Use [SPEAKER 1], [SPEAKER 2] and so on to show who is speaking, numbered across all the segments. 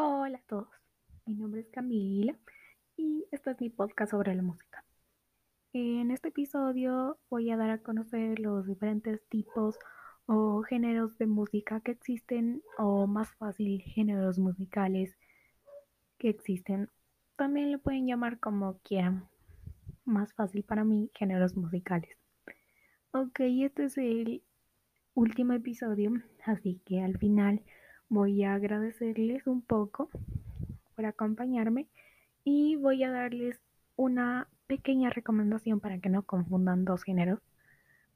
[SPEAKER 1] Hola a todos, mi nombre es Camila y este es mi podcast sobre la música. En este episodio voy a dar a conocer los diferentes tipos o géneros de música que existen o más fácil géneros musicales que existen. También lo pueden llamar como quieran. Más fácil para mí géneros musicales. Ok, este es el último episodio, así que al final voy a agradecerles un poco por acompañarme y voy a darles una pequeña recomendación para que no confundan dos géneros,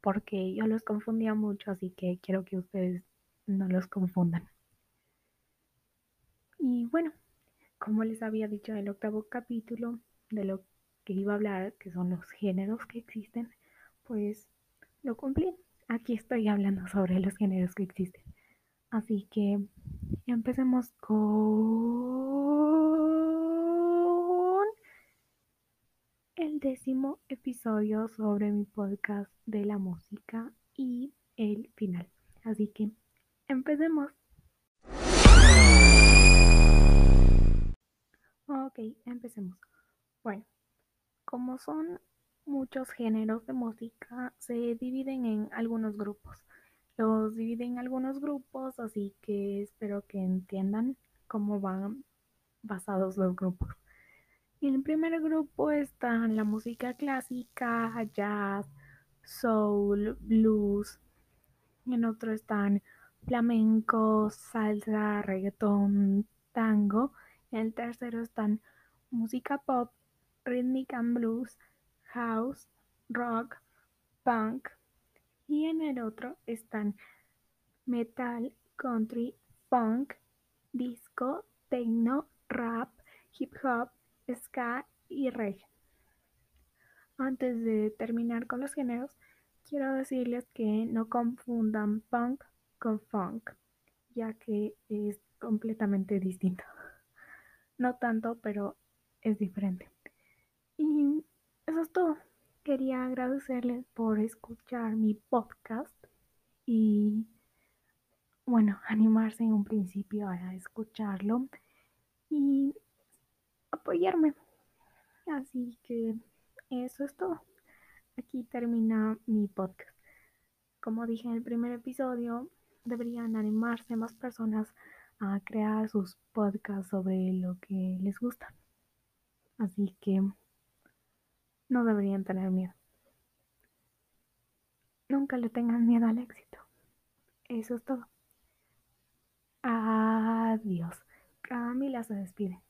[SPEAKER 1] porque yo los confundía mucho, así que quiero que ustedes no los confundan. Y bueno, como les había dicho en el octavo capítulo de lo que iba a hablar, que son los géneros que existen, pues lo cumplí. Aquí estoy hablando sobre los géneros que existen. Así que empecemos con el décimo episodio sobre mi podcast de la música y el final. Así que empecemos. Ok, empecemos. Bueno, como son muchos géneros de música, se dividen en algunos grupos. Los dividen en algunos grupos, así que espero que entiendan cómo van basados los grupos. En el primer grupo están la música clásica, jazz, soul, blues. En otro están flamenco, salsa, reggaeton, tango. En el tercero están música pop, rhythm and blues, house, rock, punk, y en el otro están metal, country, funk, disco, techno, rap, hip hop, ska y reggae. Antes de terminar con los géneros, quiero decirles que no confundan punk con funk, ya que es completamente distinto. No tanto, pero es diferente. Y eso es todo quería agradecerles por escuchar mi podcast y bueno, animarse en un principio a escucharlo y apoyarme. Así que eso es todo. Aquí termina mi podcast. Como dije en el primer episodio, deberían animarse más personas a crear sus podcasts sobre lo que les gusta. Así que no deberían tener miedo. Nunca le tengan miedo al éxito. Eso es todo. Adiós. Camila se despide.